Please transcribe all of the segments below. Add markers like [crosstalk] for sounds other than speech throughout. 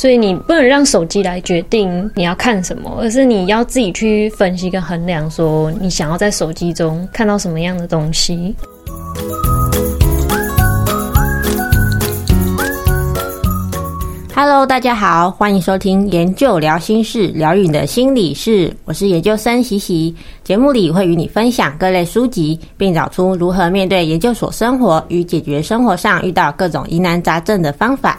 所以你不能让手机来决定你要看什么，而是你要自己去分析跟衡量，说你想要在手机中看到什么样的东西。Hello，大家好，欢迎收听研究聊心事，聊你的心理事。我是研究生习习。节目里会与你分享各类书籍，并找出如何面对研究所生活与解决生活上遇到各种疑难杂症的方法。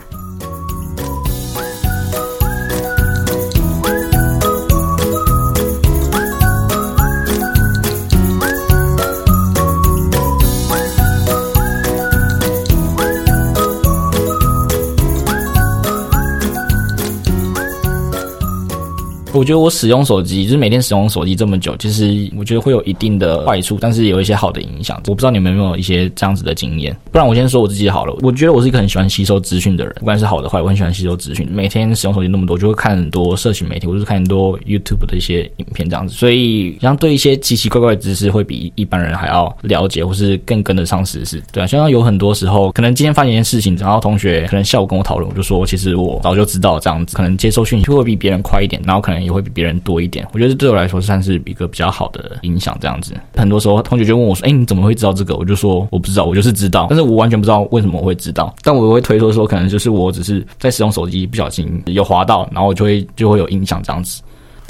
我觉得我使用手机，就是每天使用手机这么久，其实我觉得会有一定的坏处，但是有一些好的影响。我不知道你们有没有一些这样子的经验？不然我先说我自己好了。我觉得我是一个很喜欢吸收资讯的人，不管是好的坏，我很喜欢吸收资讯。每天使用手机那么多，就会看很多社群媒体，或者是看很多 YouTube 的一些影片这样子，所以像对一些奇奇怪怪的知识，会比一般人还要了解，或是更跟得上时事。对啊，像有很多时候，可能今天发现一件事情，然后同学可能下午跟我讨论，我就说，其实我早就知道这样子，可能接收讯息会比别人快一点，然后可能会比别人多一点。我觉得对我来说算是一个比较好的影响，这样子。很多时候同学就问我说：“哎，你怎么会知道这个？”我就说：“我不知道，我就是知道。”但是我完全不知道为什么我会知道。但我会推说说，可能就是我只是在使用手机不小心有滑到，然后我就会就会有影响这样子。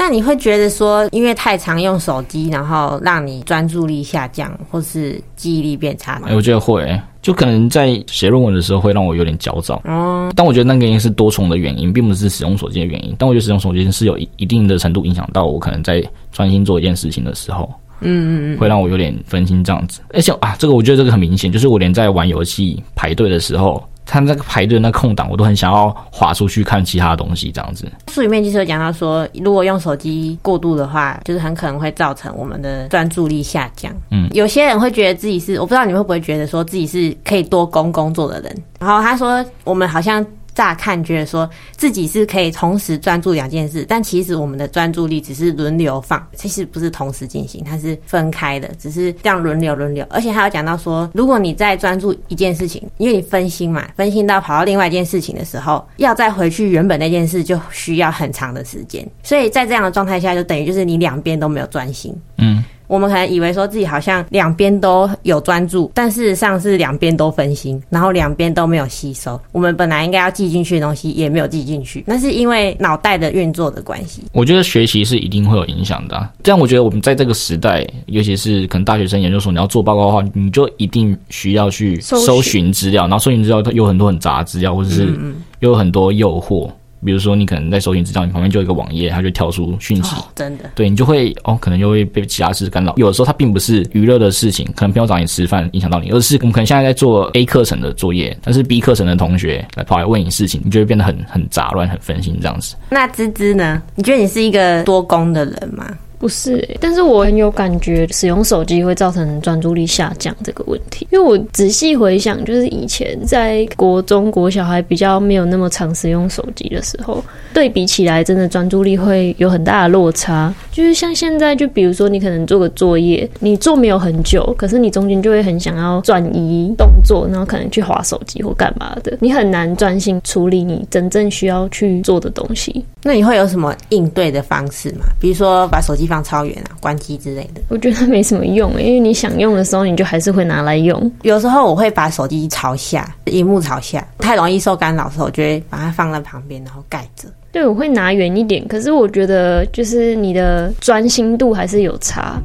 那你会觉得说，因为太常用手机，然后让你专注力下降，或是记忆力变差吗？我觉得会，就可能在写论文的时候会让我有点焦躁。哦，但我觉得那个原因是多重的原因，并不是使用手机的原因。但我觉得使用手机是有一一定的程度影响到我，可能在专心做一件事情的时候，嗯嗯嗯，会让我有点分心这样子。而且啊，这个我觉得这个很明显，就是我连在玩游戏排队的时候。他那个排队那空档，我都很想要滑出去看其他东西，这样子。书里面就是有讲到说，如果用手机过度的话，就是很可能会造成我们的专注力下降。嗯，有些人会觉得自己是，我不知道你们会不会觉得说自己是可以多工工作的人。然后他说，我们好像。乍看觉得说自己是可以同时专注两件事，但其实我们的专注力只是轮流放，其实不是同时进行，它是分开的，只是这样轮流轮流。而且还有讲到说，如果你在专注一件事情，因为你分心嘛，分心到跑到另外一件事情的时候，要再回去原本那件事就需要很长的时间。所以在这样的状态下，就等于就是你两边都没有专心。嗯。我们可能以为说自己好像两边都有专注，但事实上是两边都分心，然后两边都没有吸收。我们本来应该要记进去的东西也没有记进去，那是因为脑袋的运作的关系。我觉得学习是一定会有影响的啊。这样，我觉得我们在这个时代，尤其是可能大学生、研究所，你要做报告的话，你就一定需要去搜寻资料，然后搜寻资料有很多很杂资料，或者是有很多诱惑。比如说，你可能在搜寻资料，你旁边就有一个网页，它就跳出讯息，哦、真的，对你就会哦，可能就会被其他事干扰。有的时候它并不是娱乐的事情，可能朋友找你吃饭影响到你，而是我们可能现在在做 A 课程的作业，但是 B 课程的同学来跑来问你事情，你就会变得很很杂乱、很分心这样子。那芝芝呢？你觉得你是一个多功的人吗？不是、欸，但是我很有感觉，使用手机会造成专注力下降这个问题。因为我仔细回想，就是以前在国中国小孩比较没有那么常使用手机的时候，对比起来，真的专注力会有很大的落差。就是像现在，就比如说你可能做个作业，你做没有很久，可是你中间就会很想要转移动作，然后可能去划手机或干嘛的，你很难专心处理你真正需要去做的东西。那你会有什么应对的方式吗？比如说把手机放超远啊，关机之类的。我觉得没什么用，因为你想用的时候，你就还是会拿来用。有时候我会把手机朝下，荧幕朝下，太容易受干扰的时候，我就会把它放在旁边，然后盖着。对，我会拿远一点。可是我觉得，就是你的专心度还是有差。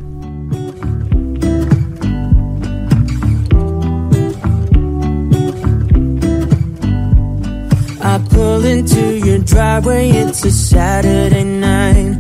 I pull into your driveway, it's a Saturday night.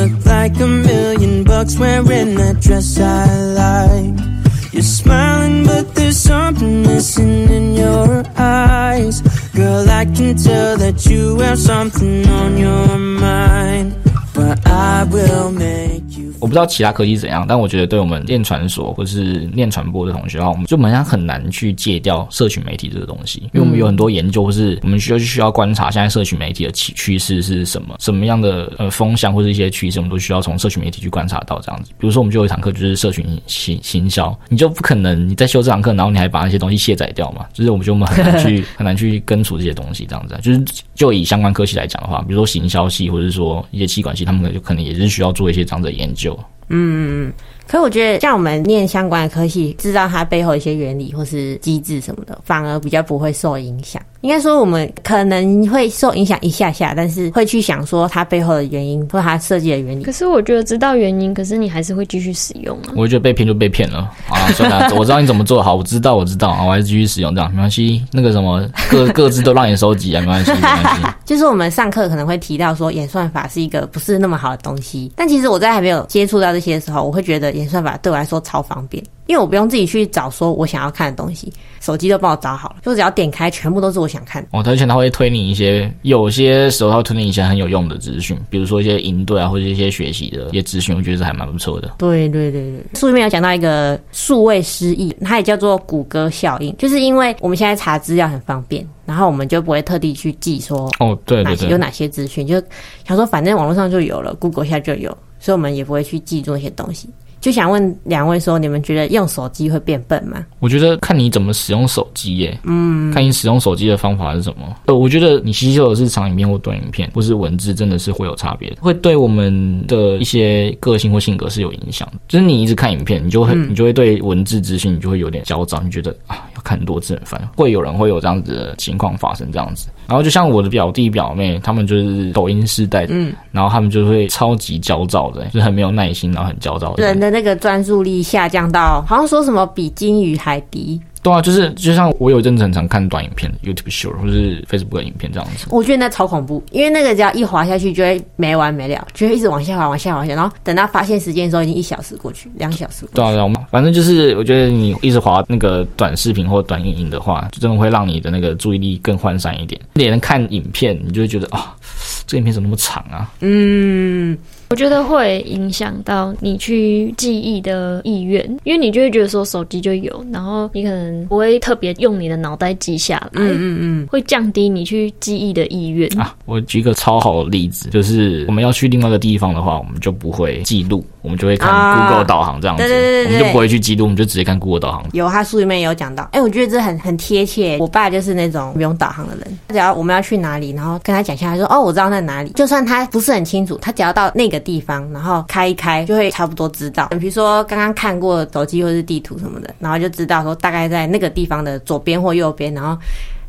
Look like a million bucks wearing that dress I like. You're smiling, but there's something missing in your eyes. Girl, I can tell that you have something on your mind. But I will make you 我不知道其他科技怎样，但我觉得对我们念传所或是念传播的同学的话，我们就好像很难去戒掉社群媒体这个东西，因为我们有很多研究，或是我们需要需要观察现在社群媒体的趋趋势是什么，什么样的呃风向或者一些趋势，我们都需要从社群媒体去观察到这样子。比如说，我们就有一堂课就是社群行行销，你就不可能你在修这堂课，然后你还把那些东西卸载掉嘛？就是我们就我们很难去 [laughs] 很难去根除这些东西这样子。就是就以相关科系来讲的话，比如说行销系或者说一些企管系，他们就可能也是需要做一些这样的研究。嗯，嗯，可是我觉得像我们念相关的科系，知道它背后一些原理或是机制什么的，反而比较不会受影响。应该说，我们可能会受影响一下下，但是会去想说它背后的原因或它设计的原理。可是我觉得知道原因，可是你还是会继续使用啊。我觉得被骗就被骗了啊，算了，我知道你怎么做好，我知道，我知道啊，我还是继续使用这样没关系。那个什么各各自都让你收集啊，没关系，没关系。就是我们上课可能会提到说演算法是一个不是那么好的东西，但其实我在还没有接触到这些的时候，我会觉得演算法对我来说超方便。因为我不用自己去找说我想要看的东西，手机都帮我找好了，就只要点开，全部都是我想看的。哦，而且他会推你一些，有些时候他会推你一些很有用的资讯，比如说一些营队啊，或者一些学习的一些资讯，我觉得是还蛮不错的。对对对对，书里面有讲到一个数位失忆，它也叫做谷歌效应，就是因为我们现在查资料很方便，然后我们就不会特地去记说哦，对对对，有哪些资讯，就想说反正网络上就有了，Google 下就有，所以我们也不会去记住那些东西。就想问两位说，你们觉得用手机会变笨吗？我觉得看你怎么使用手机耶，嗯，看你使用手机的方法是什么。呃，我觉得你吸收的是长影片或短影片，或是文字，真的是会有差别，会对我们的一些个性或性格是有影响。就是你一直看影片，你就会、嗯、你就会对文字资讯，你就会有点焦躁，你觉得啊，要看很多字很烦。会有人会有这样子的情况发生，这样子。然后就像我的表弟表妹，他们就是抖音世代，嗯，然后他们就会超级焦躁的，就是很没有耐心，然后很焦躁的。人的那个专注力下降到，好像说什么比金鱼还低。对啊，就是就像我有一阵子很常看短影片，YouTube Short 或是 Facebook 的影片这样子。我觉得那超恐怖，因为那个只要一滑下去就会没完没了，就会一直往下滑，往下滑，往下，然后等到发现时间的时候，已经一小时过去，两小时过去。对啊，对啊，反正就是我觉得你一直滑那个短视频或短影音的话，就真的会让你的那个注意力更涣散一点。连看影片，你就会觉得啊、哦，这影片怎么那么长啊？嗯。我觉得会影响到你去记忆的意愿，因为你就会觉得说手机就有，然后你可能不会特别用你的脑袋记下来，嗯嗯嗯，会降低你去记忆的意愿啊。我举一个超好的例子，就是我们要去另外一个地方的话，我们就不会记录，我们就会看 Google 导航这样子，对对对，我们就不会去记录，我们就直接看 Google 导航。有，他书里面有讲到，哎，我觉得这很很贴切。我爸就是那种不用导航的人，只要我们要去哪里，然后跟他讲下他说，哦，我知道在哪里，就算他不是很清楚，他只要到那个地方，然后。开一开就会差不多知道，比如说刚刚看过手机或是地图什么的，然后就知道说大概在那个地方的左边或右边，然后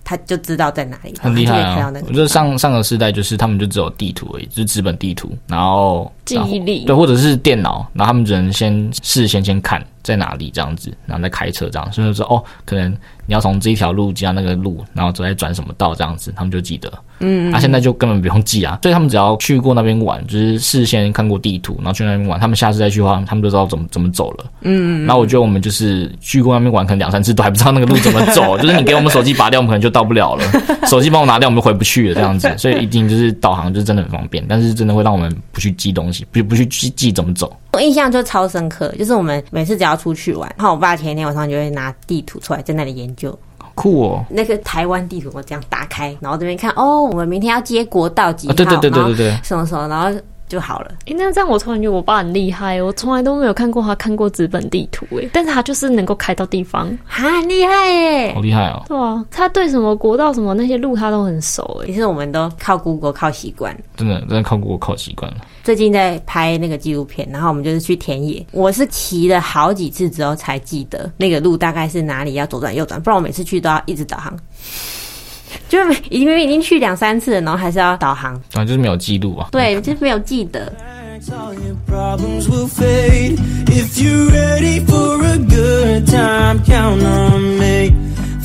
他就知道在哪里。很厉害啊！我觉得上上个世代就是他们就只有地图而已，就是纸本地图，然后记忆力对，或者是电脑，然后他们只能先事先先看在哪里这样子，然后再开车这样，所以说哦，可能你要从这一条路加那个路，然后再转什么道这样子，他们就记得。嗯，他、啊、现在就根本不用记啊，所以他们只要去过那边玩，就是事先看过地图，然后去那边玩，他们下次再去的话，他们就知道怎么怎么走了。嗯，然后我觉得我们就是去过那边玩，可能两三次都还不知道那个路怎么走，就是你给我们手机拔掉，我们可能就到不了了。[laughs] 手机帮我拿掉，我们就回不去了，这样子。[laughs] 所以一定就是导航就是真的很方便，但是真的会让我们不去记东西，不不去记记怎么走。我印象就超深刻，就是我们每次只要出去玩，然后我爸前一天晚上就会拿地图出来在那里研究。酷哦！那个台湾地图我这样打开，然后这边看哦，我们明天要接国道几号？对对对对对对，什么什么，然后就好了。哎，那这样我突然觉得我爸很厉害，我从来都没有看过他看过纸本地图，哎，但是他就是能够开到地方，很厉害耶，好厉害哦！对啊，他对什么国道什么那些路他都很熟，哎，其实我们都靠 Google 靠习惯，真的真的靠 Google 靠习惯了。最近在拍那个纪录片，然后我们就是去田野。我是骑了好几次之后才记得那个路大概是哪里，要左转右转，不然我每次去都要一直导航。[laughs] 就已经已经去两三次了，然后还是要导航。啊，就是没有记录啊。对，就是没有记得。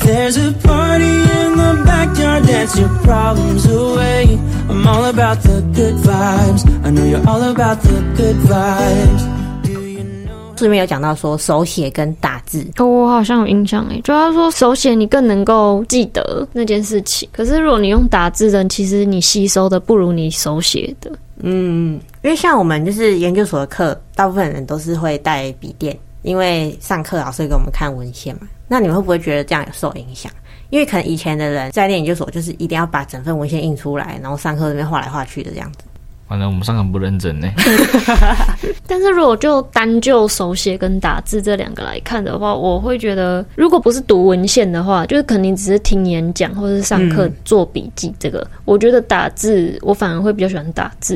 书里面有讲到说手写跟打字，哦，我好像有印象诶，就他说手写你更能够记得那件事情，可是如果你用打字的，其实你吸收的不如你手写的。嗯，因为像我们就是研究所的课，大部分人都是会带笔电，因为上课老师会给我们看文献嘛。那你们会不会觉得这样有受影响？因为可能以前的人在念研究所，就是一定要把整份文献印出来，然后上课那边画来画去的这样子。反正我们上课很不认真呢。[laughs] 但是如果就单就手写跟打字这两个来看的话，我会觉得，如果不是读文献的话，就是肯定只是听演讲或者是上课做笔记。这个、嗯，我觉得打字我反而会比较喜欢打字，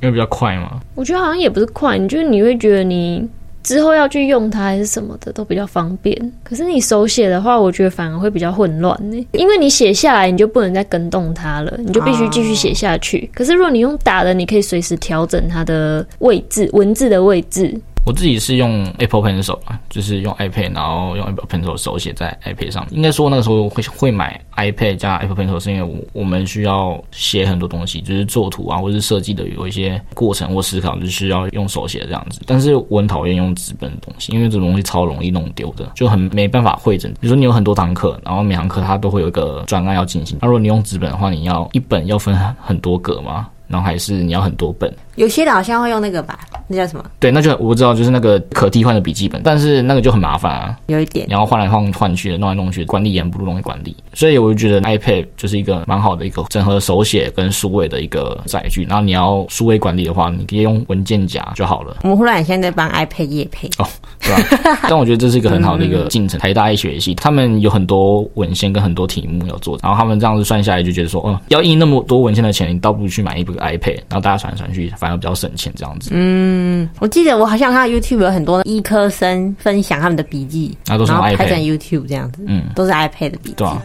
因为比较快嘛。我觉得好像也不是快，你就是你会觉得你。之后要去用它还是什么的都比较方便，可是你手写的话，我觉得反而会比较混乱呢，因为你写下来你就不能再跟动它了，你就必须继续写下去。可是如果你用打的，你可以随时调整它的位置，文字的位置。我自己是用 Apple Pencil 啊，就是用 iPad，然后用 Apple Pencil 手写在 iPad 上。应该说那个时候会会买 iPad 加 Apple Pencil，是因为我我们需要写很多东西，就是作图啊，或者是设计的有一些过程或思考，就需要用手写这样子。但是我很讨厌用纸本的东西，因为这种东西超容易弄丢的，就很没办法汇整。比如说你有很多堂课，然后每堂课它都会有一个专案要进行。那如果你用纸本的话，你要一本要分很多格吗？然后还是你要很多本？有些的好像会用那个吧。那叫什么？对，那就我不知道，就是那个可替换的笔记本，但是那个就很麻烦啊，有一点，然后换来换换去的，弄来弄去，管理也不容易管理，所以我就觉得 iPad 就是一个蛮好的一个整合手写跟数位的一个载具。然后你要数位管理的话，你可以用文件夹就好了。我们忽然现在帮 iPad 业配哦，对吧？[laughs] 但我觉得这是一个很好的一个进程。台大医学系他们有很多文献跟很多题目要做，然后他们这样子算下来就觉得说，哦，要印那么多文献的钱，你倒不如去买一部 iPad，然后大家传来传去，反而比较省钱这样子。嗯，我记得。我好像看到 YouTube 有很多医科生分享他们的笔记，啊、都是然后拍成 YouTube 这样子，嗯，都是 iPad 的笔记。对啊。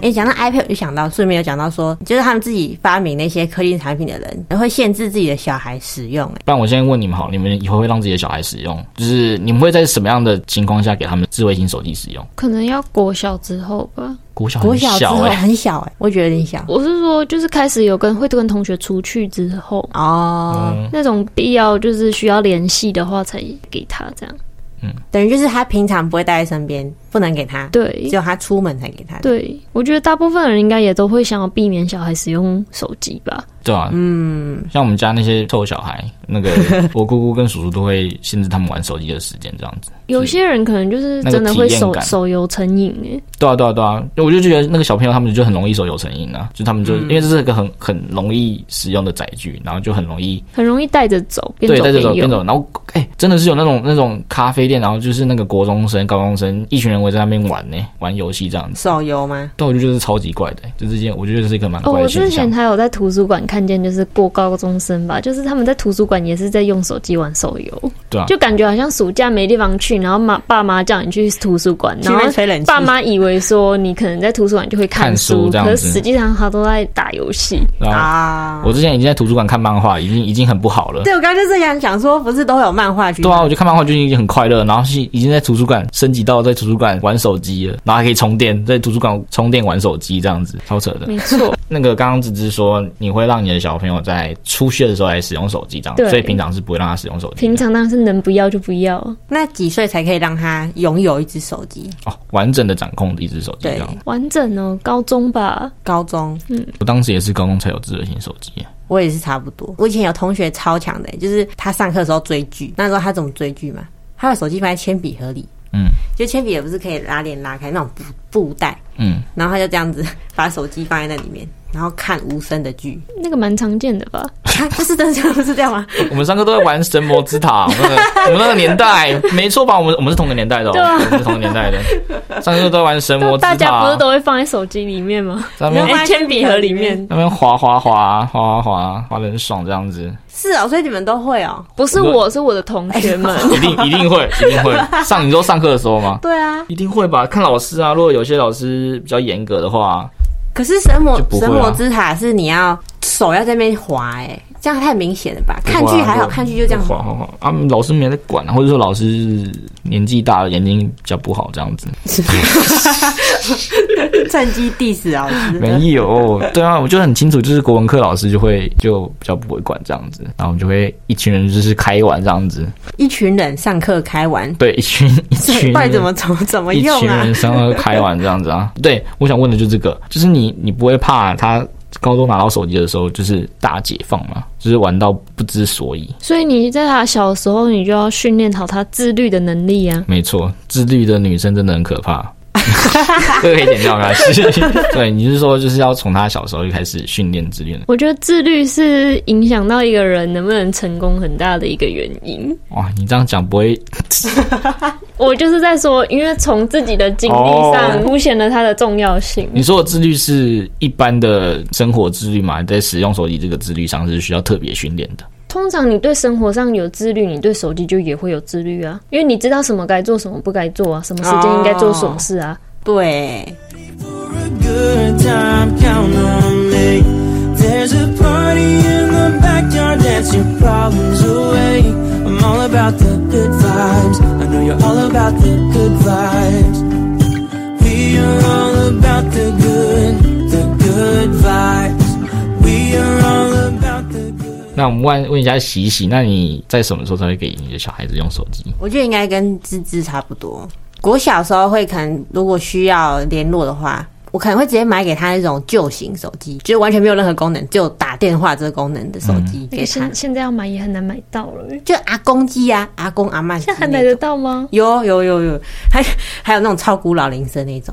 哎，讲到 iPad，我就想到顺便有讲到说，就是他们自己发明那些科技产品的人，会限制自己的小孩使用。哎，不然我现在问你们好，你们以后会让自己的小孩使用？就是你们会在什么样的情况下给他们智慧型手机使用？可能要国小之后吧。国小很小，欸，国小之后很小哎，我觉得有点小。我是说，就是开始有跟会跟同学出去之后哦，嗯，那种必要就是需要联系的话，才给他这样。嗯，等于就是他平常不会带在身边，不能给他。对，只有他出门才给他。对，我觉得大部分人应该也都会想要避免小孩使用手机吧。对啊，嗯，像我们家那些臭小孩，那个 [laughs] 我姑姑跟叔叔都会限制他们玩手机的时间，这样子。有些人可能就是真的会手手游成瘾哎。对啊，对啊，对啊，我就觉得那个小朋友他们就很容易手游成瘾啊，就他们就、嗯、因为这是一个很很容易使用的载具，然后就很容易很容易带着走，边对，带着走边走，然后哎、欸，真的是有那种那种咖啡店，然后就是那个国中生、高中生一群人围在那边玩呢，玩游戏这样子。手游吗？对，我就觉得是超级怪的，就这件我觉得这是一个蛮怪的现象。哦，我之前还有在图书馆看见，就是过。高中生吧，就是他们在图书馆也是在用手机玩手游，对啊，就感觉好像暑假没地方去，然后妈爸妈叫你去图书馆，然后爸妈以为说你可能在图书馆就会看书，看书，可是实际上他都在打游戏啊。我之前已经在图书馆看漫画，已经已经很不好了。对，我刚刚就是想讲说，不是都会有漫画去？对啊，我就看漫画就已经很快乐，然后是已经在图书馆升级到在图书馆玩手机了，然后还可以充电，在图书馆充电玩手机这样子，超扯的。没错，[laughs] 那个刚刚只是说你会让你的小朋友在出学的时候。来使用手机这样，所以平常是不会让他使用手机。平常当然是能不要就不要。那几岁才可以让他拥有一只手机？哦，完整的掌控的一只手机。对，完整哦，高中吧，高中。嗯，我当时也是高中才有智慧型手机。我也是差不多。我以前有同学超强的，就是他上课的时候追剧，那时候他怎么追剧嘛？他把手机放在铅笔盒里，嗯，就铅笔也不是可以拉链拉开那种布布袋，嗯，然后他就这样子 [laughs] 把手机放在那里面。然后看无声的剧，那个蛮常见的吧？不是这样，不是这样吗？我们三个都在玩神魔之塔，我们我们那个年代没错吧？我们我们是同个年代的，对啊，我们是同个年代的。三个都在玩神魔之塔，大家不是都会放在手机里面吗？在那边铅笔盒里面，那边滑滑滑滑滑滑滑的很爽，这样子。是啊，所以你们都会哦？不是我，是我的同学们，一定一定会，一定会上。你说上课的时候吗？对啊，一定会吧？看老师啊，如果有些老师比较严格的话。可是神魔、啊、神魔之塔是你要手要在那边滑，哎，这样太明显了吧？看剧还好，看剧就这样滑，滑滑。啊，老师没在管，或者说老师年纪大了，眼睛比较不好，这样子。[laughs] 趁机 diss 老师？没有，对啊，我就很清楚，就是国文课老师就会就比较不会管这样子，然后我们就会一群人就是开玩这样子。一群人上课开玩，对，一群 [laughs] 一群，怪怎么怎么怎么用啊？一群人上课开玩这样子啊？对，我想问的就是这个，就是你你不会怕他？高中拿到手机的时候，就是大解放嘛，就是玩到不知所以。所以你在他小时候，你就要训练好他自律的能力啊。没错，自律的女生真的很可怕。[laughs] 这个可以剪掉吗？[laughs] 对，你是说就是要从他小时候就开始训练自律？我觉得自律是影响到一个人能不能成功很大的一个原因。哇，你这样讲不会？[laughs] 我就是在说，因为从自己的经历上凸显了它的重要性。哦。你说的自律是一般的生活自律嘛？在使用手机这个自律上是需要特别训练的。通常你对生活上有自律，你对手机就也会有自律啊，因为你知道什么该做，什么不该做啊，什么时间应该做什么事啊。Oh, 对。那我们问问一下喜喜，那你在什么时候才会给你的小孩子用手机？我觉得应该跟芝芝差不多。我小时候会可能如果需要联络的话。我可能会直接买给他那种旧型手机，就是完全没有任何功能，就打电话这个功能的手机给他。现现在要买也很难买到了，就阿公机啊，阿公阿嬷。现在还买得到吗？有有有有，[laughs] 还还有那种超古老铃声那种。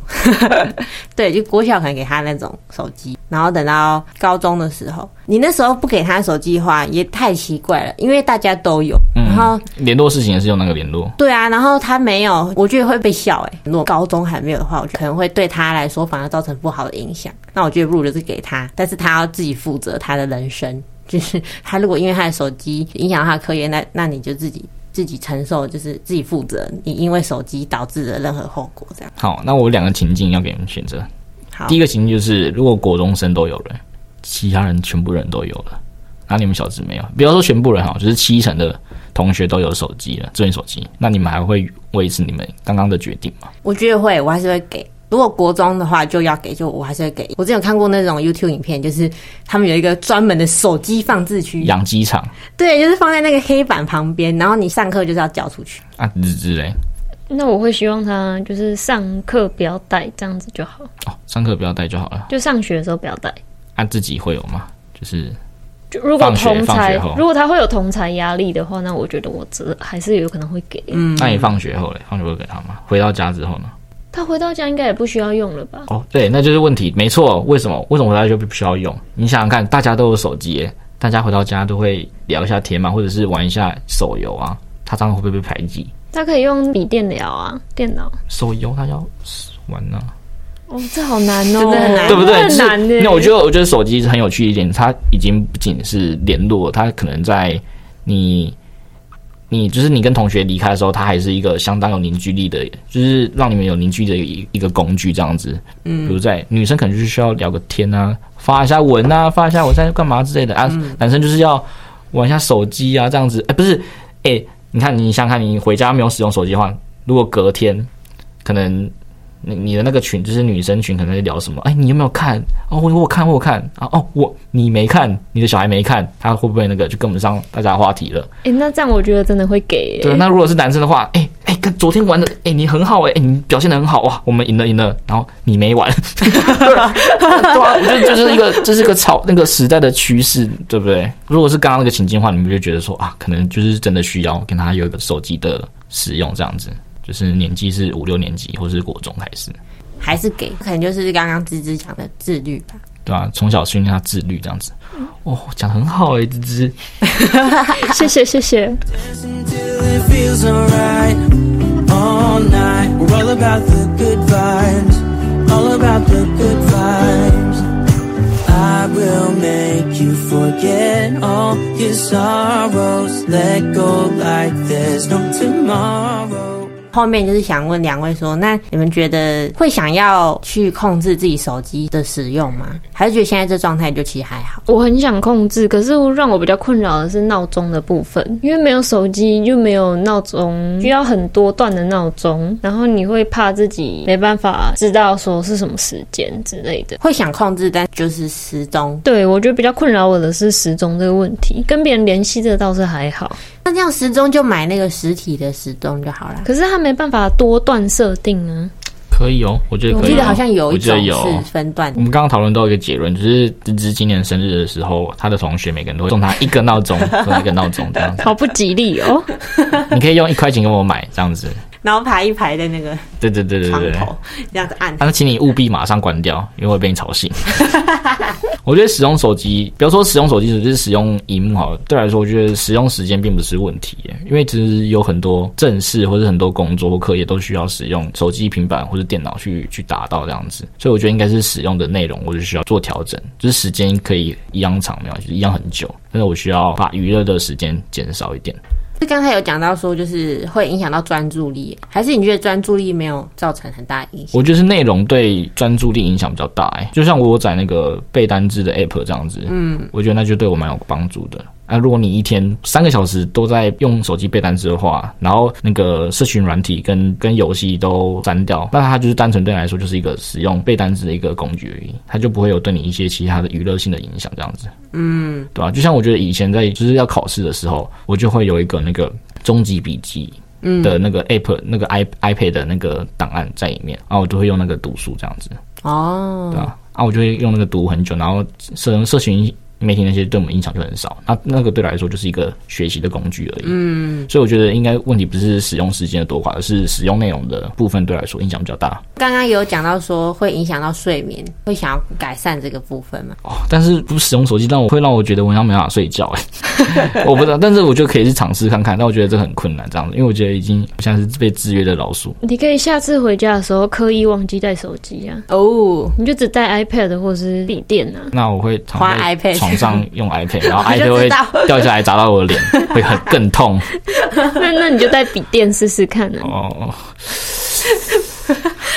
[laughs] 对，就国小可能给他那种手机，然后等到高中的时候，你那时候不给他手机的话，也太奇怪了，因为大家都有。然后联络事情也是用那个联络。对啊，然后他没有，我觉得会被笑哎、欸。如果高中还没有的话，我可能会对他来说反而造成不好的影响。那我觉得不如就是给他，但是他要自己负责他的人生。就是他如果因为他的手机影响他的课业，那那你就自己自己承受，就是自己负责你因为手机导致的任何后果。这样。好，那我两个情境要给你们选择。好，第一个情境就是如果国中生都有了，其他人全部人都有了，那你们小子没有？比方说全部人哈，就是七成的。同学都有手机了，智能手机，那你们还会维持你们刚刚的决定吗？我觉得会，我还是会给。如果国中的话就要给，就我还是会给。我之前有看过那种 YouTube 影片，就是他们有一个专门的手机放置区，养鸡场。对，就是放在那个黑板旁边，然后你上课就是要交出去啊，日志嘞。那我会希望他就是上课不要带，这样子就好。哦，上课不要带就好了。就上学的时候不要带。啊，自己会有吗？就是。如果同才，如果他会有同才压力的话，那我觉得我这还是有可能会给。嗯，那你放学后嘞？放学会给他吗？回到家之后呢？他回到家应该也不需要用了吧？哦，对，那就是问题，没错。为什么？为什么回到家就不需要用？你想想看，大家都有手机，大家回到家都会聊一下天嘛，或者是玩一下手游啊，他这样会不会被排挤？他可以用笔电聊啊，电脑。手游他要玩呢、啊。哦，这好难哦，真的很难，对不对？很难的。那我觉得，我觉得手机是很有趣的一点，它已经不仅是联络，它可能在你，你就是你跟同学离开的时候，它还是一个相当有凝聚力的，就是让你们有凝聚的一一个工具，这样子。嗯，比如在女生可能就是需要聊个天啊，发一下文啊，发一下我在干嘛之类的啊。嗯、男生就是要玩一下手机啊，这样子。哎、欸，不是，哎、欸，你看，你想看，你回家没有使用手机的话，如果隔天可能。你你的那个群就是女生群，可能在聊什么？哎，你有没有看？哦，我我看我看啊！哦，我你没看，你的小孩没看，他会不会那个就跟不上大家话题了？哎，那这样我觉得真的会给。对，那如果是男生的话，哎哎，跟昨天玩的，哎，你很好哎，哎，你表现的很好哇，我们赢了赢了，然后你没玩，[laughs] 对啊，我觉得这是一个这是一个潮那个时代的趋势，对不对？如果是刚刚那个情境的话，你们就觉得说啊，可能就是真的需要跟他有一个手机的使用这样子。就是年纪是五六年级，或是国中开始，还是给，可能就是刚刚芝芝讲的自律吧，对吧、啊？从小训练他自律这样子。哦，讲得很好哎、欸，芝芝，[laughs] 谢谢谢谢。后面就是想问两位说，那你们觉得会想要去控制自己手机的使用吗？还是觉得现在这状态就其实还好？我很想控制，可是让我比较困扰的是闹钟的部分，因为没有手机就没有闹钟，需要很多段的闹钟，然后你会怕自己没办法知道说是什么时间之类的，会想控制，但就是时钟。对，我觉得比较困扰我的是时钟这个问题，跟别人联系这倒是还好。那这样时钟就买那个实体的时钟就好了。可是它没办法多段设定呢。可以哦，我觉得可以。我记得好像有一种是分段。我们刚刚讨论到一个结论，就是芝芝今年生日的时候，他的同学每个人都会送他一个闹钟，送一个闹钟这样子。[laughs] 好不吉利哦！你可以用一块钱给我买这样子。然后排一排在那个对对对对对这样子按。但是请你务必马上关掉，因为会被你吵醒。[laughs] 我觉得使用手机，不要说使用手机，只是使用荧幕好了。对来说，我觉得使用时间并不是问题，因为其实有很多正事或者很多工作或课业都需要使用手机、平板或者电脑去去达到这样子。所以我觉得应该是使用的内容，我就需要做调整，就是时间可以一样长，没有，就是一样很久，但是我需要把娱乐的时间减少一点。是刚才有讲到说，就是会影响到专注力，还是你觉得专注力没有造成很大影响？我觉得是内容对专注力影响比较大，哎，就像我有载那个背单字的 app 这样子，嗯，我觉得那就对我蛮有帮助的。啊，如果你一天三个小时都在用手机背单词的话，然后那个社群软体跟跟游戏都删掉，那它就是单纯对你来说就是一个使用背单词的一个工具而已，它就不会有对你一些其他的娱乐性的影响，这样子，嗯，对吧？就像我觉得以前在就是要考试的时候，我就会有一个那个终极笔记的那个 app，、嗯、那个 i iPad 的那个档案在里面，然后我就会用那个读书这样子，哦，对吧？啊，我就会用那个读很久，然后社社群。媒体那些对我们影响就很少，那那个对来说就是一个学习的工具而已。嗯，所以我觉得应该问题不是使用时间的多寡，而是使用内容的部分对来说影响比较大。刚刚有讲到说会影响到睡眠，会想要改善这个部分吗？哦，但是不使用手机，但我会让我觉得我好像没办法睡觉哎，[laughs] 我不知道，但是我就可以去尝试看看。但我觉得这很困难，这样子，因为我觉得已经像是被制约的老鼠。你可以下次回家的时候刻意忘记带手机啊，哦，你就只带 iPad 或是笔电啊。那我会花 iPad。床上用 iPad，然后 [laughs] iPad 会掉下来砸到我的脸，[laughs] 会很更痛。那那你就带笔电试试看呢？哦。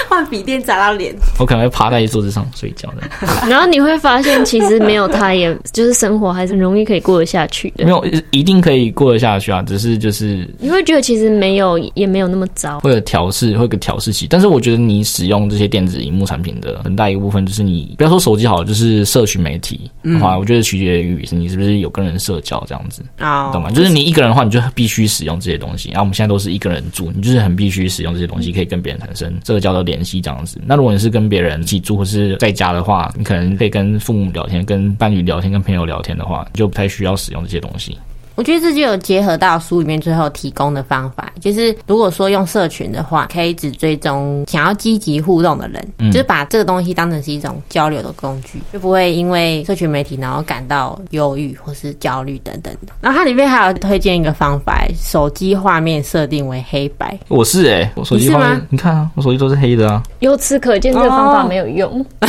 换笔电砸到脸，[laughs] 我可能会趴在桌子上睡觉的。[laughs] 然后你会发现，其实没有他，也就是生活还是容易可以过得下去的。没有一定可以过得下去啊，只是就是你会觉得其实没有也没有那么糟。会有调试，会有个调试期。但是我觉得你使用这些电子荧幕产品的很大一个部分，就是你不要说手机好了，就是社群媒体的话，我觉得取决于你是不是有跟人社交这样子啊，懂吗？就是你一个人的话，你就必须使用这些东西。然后我们现在都是一个人住，你就是很必须使用这些东西，可以跟别人产生社交的联系这样子。那如果你是跟别人一起住或是在家的话，你可能可以跟父母聊天、跟伴侣聊天、跟朋友聊天的话，就不太需要使用这些东西。我觉得这就有结合到书里面最后提供的方法，就是如果说用社群的话，可以只追踪想要积极互动的人，嗯，就是把这个东西当成是一种交流的工具，就不会因为社群媒体然后感到忧郁或是焦虑等等的。然后它里面还有推荐一个方法，手机画面设定为黑白。我是哎、欸，我手机画面，你看啊，我手机都是黑的啊。由此可见，这个方法没有用。哦、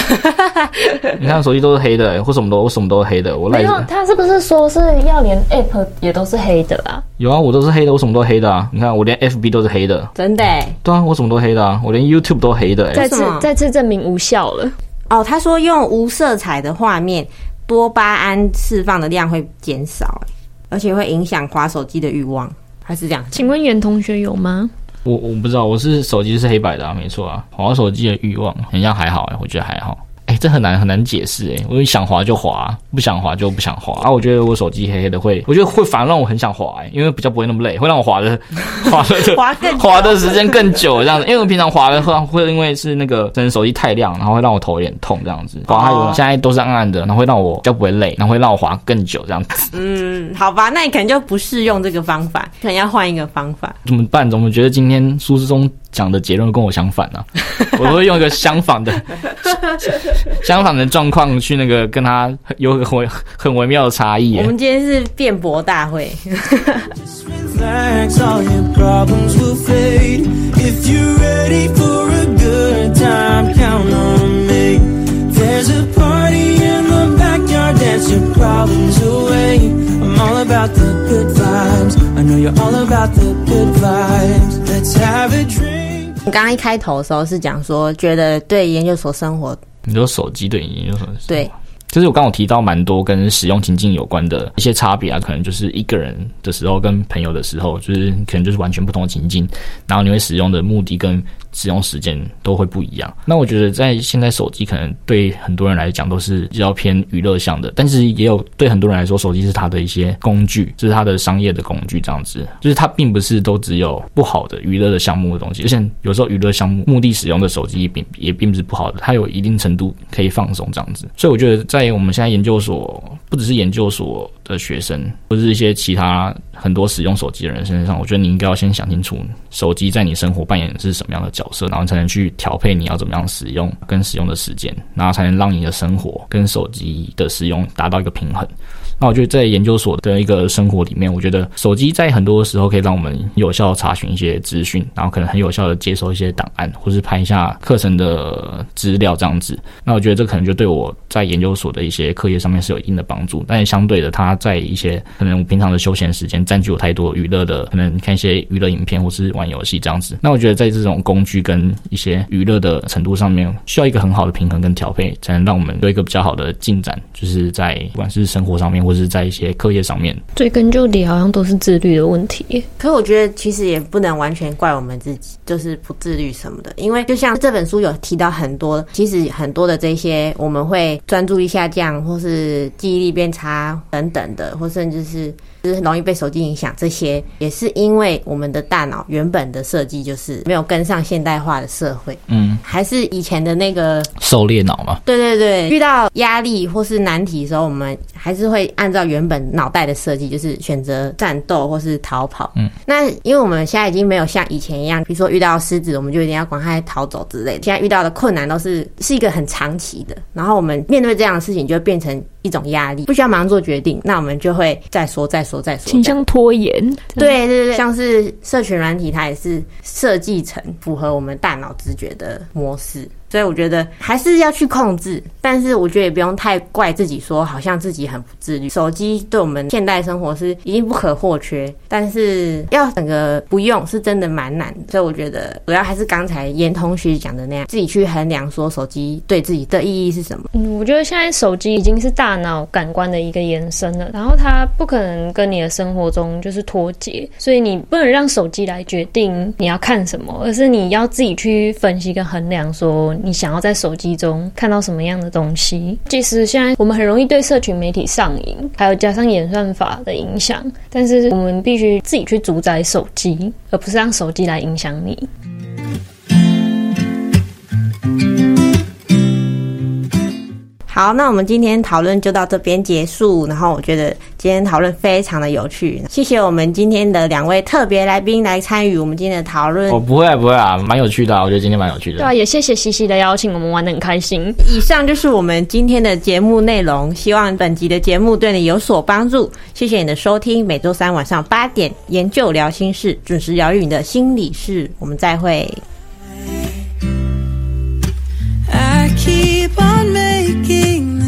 [laughs] 你看手机都是黑的、欸，或什么都我什么都是黑的。我没有，他是不是说是要连 App？也都是黑的啊，有啊，我都是黑的，我什么都黑的啊。你看，我连 FB 都是黑的，真的、欸？对啊，我什么都黑的啊，我连 YouTube 都黑的、欸。再次再次证明无效了。哦，他说用无色彩的画面，多巴胺释放的量会减少，而且会影响滑手机的欲望，还是这样？请问袁同学有吗？我我不知道，我是手机是黑白的啊，没错啊，滑手机的欲望好像还好哎、欸，我觉得还好。这很难很难解释哎、欸，我想滑就滑，不想滑就不想滑啊。我觉得我手机黑黑的会，我觉得会反而让我很想滑哎、欸，因为比较不会那么累，会让我滑的 [laughs] 滑的滑更滑的时间更久这样子。因为我平常滑的会会因为是那个真的手机太亮，然后会让我头有点痛这样子。滑它有现在都是暗暗的，然后会让我比较不会累，然后会让我滑更久这样子。嗯，好吧，那你可能就不适用这个方法，可能要换一个方法。怎么办？怎么觉得今天苏之中讲的结论跟我相反呢、啊？[laughs] 我会用一个相反的 [laughs] 相反的状况去那个跟他有个很很微妙的差异。我们今天是辩驳大会。刚刚一开头的时候是讲说，觉得对研究所生活，你说手机对研究所对。就是我刚刚有提到蛮多跟使用情境有关的一些差别啊，可能就是一个人的时候跟朋友的时候，就是可能就是完全不同的情境，然后你会使用的目的跟使用时间都会不一样。那我觉得在现在手机可能对很多人来讲都是比较偏娱乐向的，但是也有对很多人来说，手机是他的一些工具，就是他的商业的工具这样子。就是它并不是都只有不好的娱乐的项目的东西，而且有时候娱乐项目目的使用的手机也并也并不是不好的，它有一定程度可以放松这样子。所以我觉得在在我们现在研究所，不只是研究所的学生，或者是一些其他很多使用手机的人身上，我觉得你应该要先想清楚，手机在你生活扮演的是什么样的角色，然后才能去调配你要怎么样使用跟使用的时间，然后才能让你的生活跟手机的使用达到一个平衡。那我觉得在研究所的一个生活里面，我觉得手机在很多时候可以让我们有效查询一些资讯，然后可能很有效的接收一些档案，或是拍一下课程的资料这样子。那我觉得这可能就对我在研究所的一些课业上面是有一定的帮助。但是相对的，它在一些可能我平常的休闲时间占据我太多娱乐的，可能看一些娱乐影片或是玩游戏这样子。那我觉得在这种工具跟一些娱乐的程度上面，需要一个很好的平衡跟调配，才能让我们有一个比较好的进展，就是在不管是生活上面。或是在一些课业上面，追根究底，好像都是自律的问题。可是我觉得其实也不能完全怪我们自己，就是不自律什么的。因为就像这本书有提到很多，其实很多的这些我们会专注力下降，或是记忆力变差等等的，或甚至是。就是容易被手机影响，这些也是因为我们的大脑原本的设计就是没有跟上现代化的社会，嗯，还是以前的那个狩猎脑嘛。对对对，遇到压力或是难题的时候，我们还是会按照原本脑袋的设计，就是选择战斗或是逃跑。嗯，那因为我们现在已经没有像以前一样，比如说遇到狮子，我们就一定要赶快逃走之类的。现在遇到的困难都是是一个很长期的，然后我们面对这样的事情，就会变成一种压力，不需要马上做决定，那我们就会再说再说再说，倾向拖延。对对对，像是社群软体，它也是设计成符合我们大脑直觉的模式。所以我觉得还是要去控制，但是我觉得也不用太怪自己，说好像自己很不自律。手机对我们现代生活是已经不可或缺，但是要整个不用是真的蛮难。所以我觉得主要还是刚才严同学讲的那样，自己去衡量说手机对自己的意义是什么。嗯，我觉得现在手机已经是大脑感官的一个延伸了，然后它不可能跟你的生活中就是脱节，所以你不能让手机来决定你要看什么，而是你要自己去分析跟衡量说。你想要在手机中看到什么样的东西？即使现在我们很容易对社群媒体上瘾，还有加上演算法的影响，但是我们必须自己去主宰手机，而不是让手机来影响你。好，那我们今天讨论就到这边结束。然后我觉得今天讨论非常的有趣，谢谢我们今天的两位特别来宾来参与我们今天的讨论。我、哦、不会不会啊，蛮有趣的、啊，我觉得今天蛮有趣的。对啊，也谢谢西西的邀请，我们玩的很开心。以上就是我们今天的节目内容，希望本集的节目对你有所帮助。谢谢你的收听，每周三晚上八点，研究聊心事，准时疗愈你的心理事。我们再会。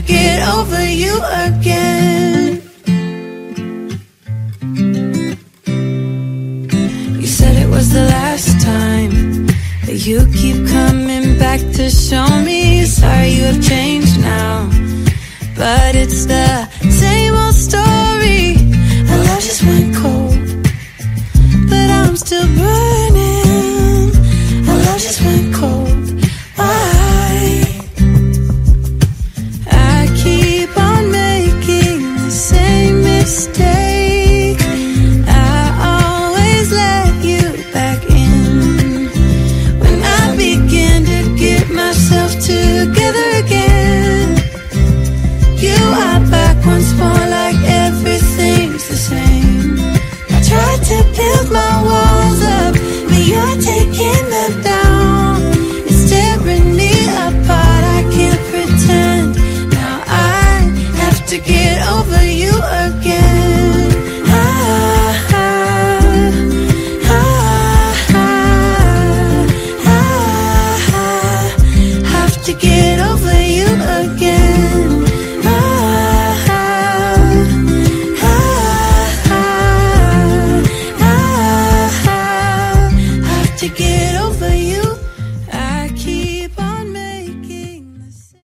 to get over you again. You said it was the last time, but you keep coming back to show me. Sorry you have changed now, but it's the